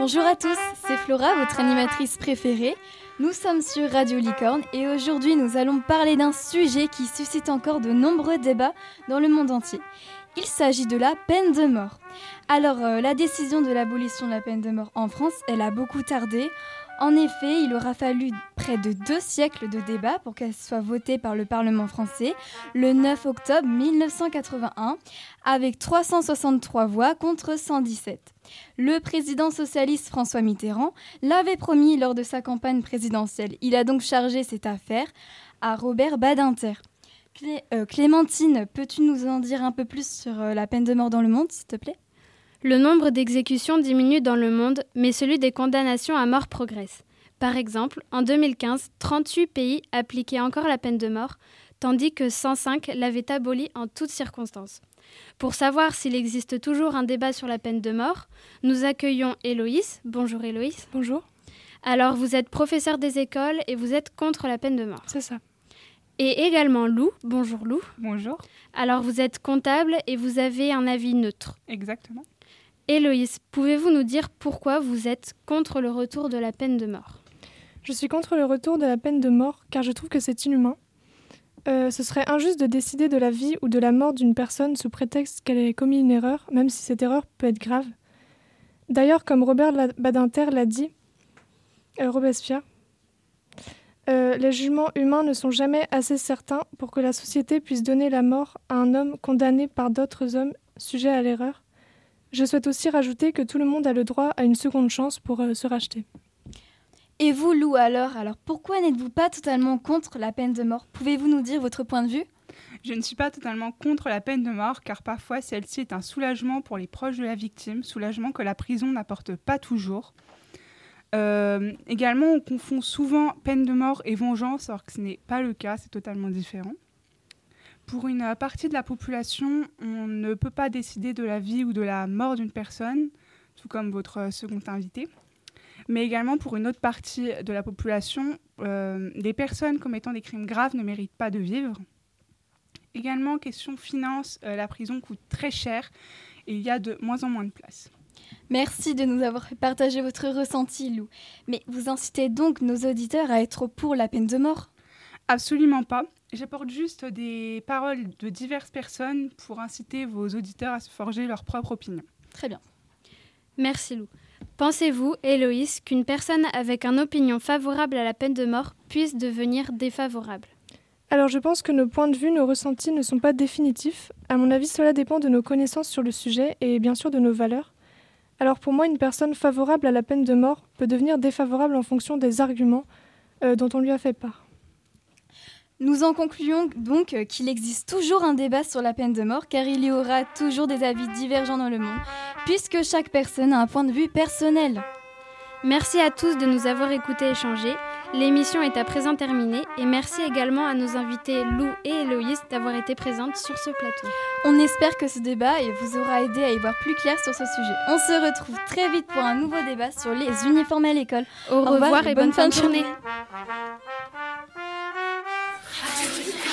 Bonjour à tous, c'est Flora, votre animatrice préférée. Nous sommes sur Radio Licorne et aujourd'hui nous allons parler d'un sujet qui suscite encore de nombreux débats dans le monde entier. Il s'agit de la peine de mort. Alors euh, la décision de l'abolition de la peine de mort en France, elle a beaucoup tardé. En effet, il aura fallu près de deux siècles de débats pour qu'elle soit votée par le Parlement français le 9 octobre 1981 avec 363 voix contre 117. Le président socialiste François Mitterrand l'avait promis lors de sa campagne présidentielle. Il a donc chargé cette affaire à Robert Badinter. Euh, Clémentine, peux-tu nous en dire un peu plus sur euh, la peine de mort dans le monde, s'il te plaît? Le nombre d'exécutions diminue dans le monde, mais celui des condamnations à mort progresse. Par exemple, en 2015, 38 pays appliquaient encore la peine de mort, tandis que 105 l'avaient abolie en toutes circonstances. Pour savoir s'il existe toujours un débat sur la peine de mort, nous accueillons Héloïse. Bonjour Héloïse. Bonjour. Alors, vous êtes professeur des écoles et vous êtes contre la peine de mort. C'est ça. Et également Lou. Bonjour Lou. Bonjour. Alors, vous êtes comptable et vous avez un avis neutre. Exactement. Héloïse, pouvez-vous nous dire pourquoi vous êtes contre le retour de la peine de mort? Je suis contre le retour de la peine de mort car je trouve que c'est inhumain. Euh, ce serait injuste de décider de la vie ou de la mort d'une personne sous prétexte qu'elle ait commis une erreur, même si cette erreur peut être grave. D'ailleurs, comme Robert Badinter l'a dit, euh, Robespierre, euh, les jugements humains ne sont jamais assez certains pour que la société puisse donner la mort à un homme condamné par d'autres hommes sujets à l'erreur. Je souhaite aussi rajouter que tout le monde a le droit à une seconde chance pour se racheter. Et vous, Lou, alors, alors pourquoi n'êtes-vous pas totalement contre la peine de mort? Pouvez-vous nous dire votre point de vue? Je ne suis pas totalement contre la peine de mort car parfois celle-ci est un soulagement pour les proches de la victime, soulagement que la prison n'apporte pas toujours. Euh, également, on confond souvent peine de mort et vengeance alors que ce n'est pas le cas, c'est totalement différent. Pour une partie de la population, on ne peut pas décider de la vie ou de la mort d'une personne, tout comme votre second invité. Mais également pour une autre partie de la population, euh, les personnes commettant des crimes graves ne méritent pas de vivre. Également, question finance, euh, la prison coûte très cher et il y a de moins en moins de places. Merci de nous avoir partagé votre ressenti, Lou. Mais vous incitez donc nos auditeurs à être pour la peine de mort? Absolument pas. J'apporte juste des paroles de diverses personnes pour inciter vos auditeurs à se forger leur propre opinion. Très bien. Merci Lou. Pensez-vous, Héloïse, qu'une personne avec une opinion favorable à la peine de mort puisse devenir défavorable? Alors je pense que nos points de vue, nos ressentis ne sont pas définitifs. À mon avis, cela dépend de nos connaissances sur le sujet et bien sûr de nos valeurs. Alors pour moi, une personne favorable à la peine de mort peut devenir défavorable en fonction des arguments euh, dont on lui a fait part. Nous en concluons donc qu'il existe toujours un débat sur la peine de mort car il y aura toujours des avis divergents dans le monde puisque chaque personne a un point de vue personnel. Merci à tous de nous avoir écoutés et échangés. L'émission est à présent terminée et merci également à nos invités Lou et Héloïse d'avoir été présentes sur ce plateau. On espère que ce débat vous aura aidé à y voir plus clair sur ce sujet. On se retrouve très vite pour un nouveau débat sur les uniformes à l'école. Au, revoir, et bonne, fin de journée. Bye.